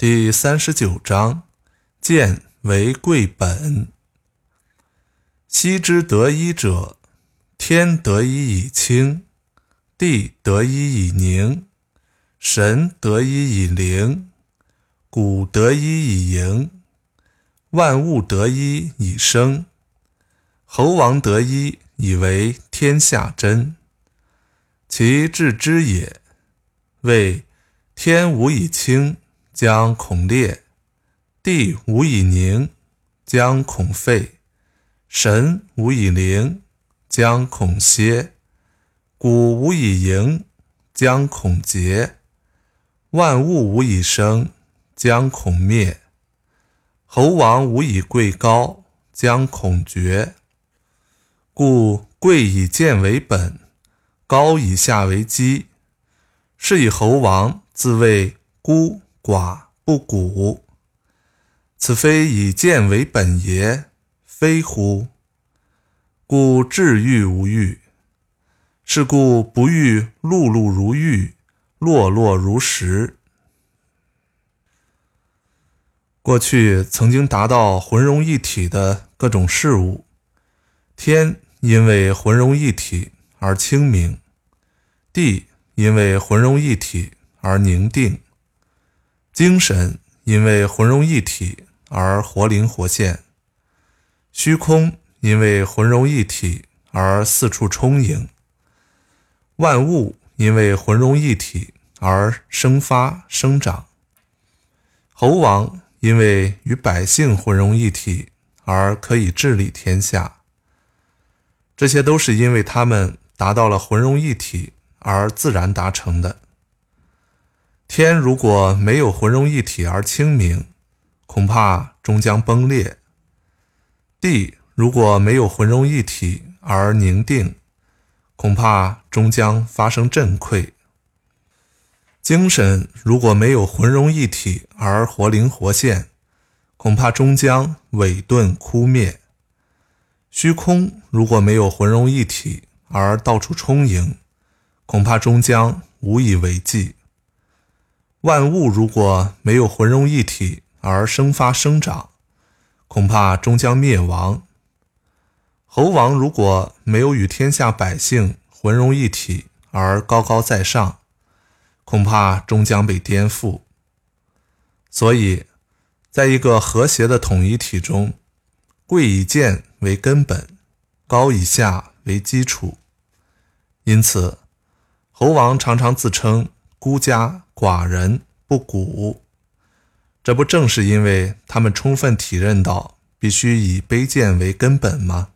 第三十九章：见为贵本。昔之得一者，天得一以清，地得一以宁，神得一以灵，谷得一以盈，万物得一以生，猴王得一以为天下真。其治之也，谓天无以清。将恐裂，地无以宁；将恐废，神无以灵；将恐歇，谷无以盈；将恐竭，万物无以生；将恐灭，猴王无以贵高；将恐绝。故贵以贱为本，高以下为基。是以猴王自谓孤。寡不古，此非以见为本也，非乎？故至欲无欲，是故不欲碌碌如玉，落落如石。过去曾经达到浑融一体的各种事物，天因为浑融一体而清明，地因为浑融一体而宁定。精神因为浑融一体而活灵活现，虚空因为浑融一体而四处充盈，万物因为浑融一体而生发生长，猴王因为与百姓浑融一体而可以治理天下。这些都是因为他们达到了浑融一体而自然达成的。天如果没有浑融一体而清明，恐怕终将崩裂；地如果没有浑融一体而宁定，恐怕终将发生震溃；精神如果没有浑融一体而活灵活现，恐怕终将萎顿枯灭；虚空如果没有浑融一体而到处充盈，恐怕终将无以为继。万物如果没有浑融一体而生发生长，恐怕终将灭亡。猴王如果没有与天下百姓浑融一体而高高在上，恐怕终将被颠覆。所以，在一个和谐的统一体中，贵以贱为根本，高以下为基础。因此，猴王常常自称孤家。寡人不古，这不正是因为他们充分体认到必须以卑贱为根本吗？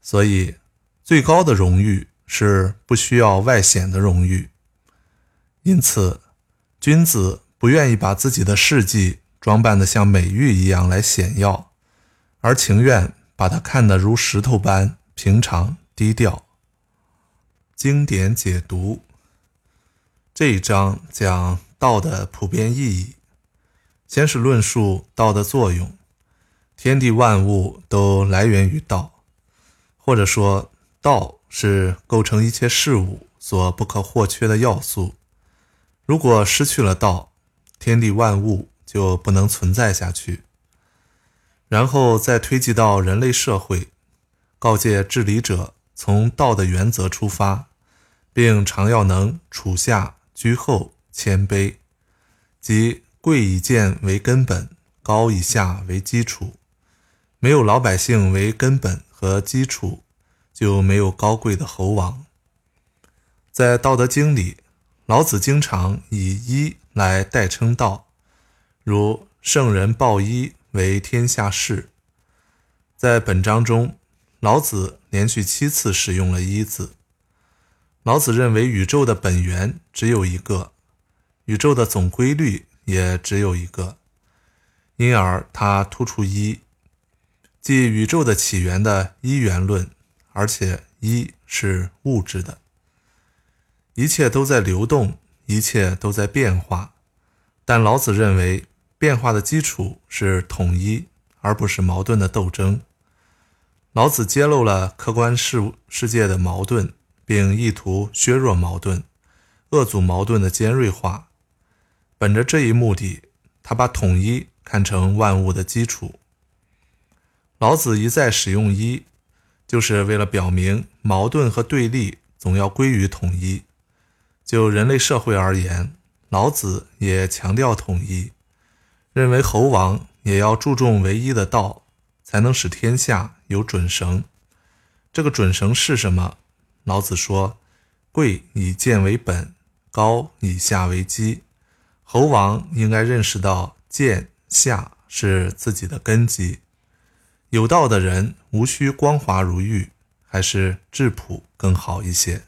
所以，最高的荣誉是不需要外显的荣誉。因此，君子不愿意把自己的事迹装扮得像美玉一样来显耀，而情愿把它看得如石头般平常低调。经典解读。这一章讲道的普遍意义。先是论述道的作用，天地万物都来源于道，或者说道是构成一切事物所不可或缺的要素。如果失去了道，天地万物就不能存在下去。然后再推及到人类社会，告诫治理者从道的原则出发，并常要能处下。居后谦卑，即贵以贱为根本，高以下为基础。没有老百姓为根本和基础，就没有高贵的猴王。在《道德经》里，老子经常以一来代称道，如“圣人抱一为天下事”。在本章中，老子连续七次使用了一字。老子认为宇宙的本源只有一个，宇宙的总规律也只有一个，因而它突出一，即宇宙的起源的一元论，而且一是物质的，一切都在流动，一切都在变化，但老子认为变化的基础是统一，而不是矛盾的斗争。老子揭露了客观事物世界的矛盾。并意图削弱矛盾，遏阻矛盾的尖锐化。本着这一目的，他把统一看成万物的基础。老子一再使用“一”，就是为了表明矛盾和对立总要归于统一。就人类社会而言，老子也强调统一，认为猴王也要注重唯一的道，才能使天下有准绳。这个准绳是什么？老子说：“贵以贱为本，高以下为基。”猴王应该认识到贱下是自己的根基。有道的人无需光滑如玉，还是质朴更好一些。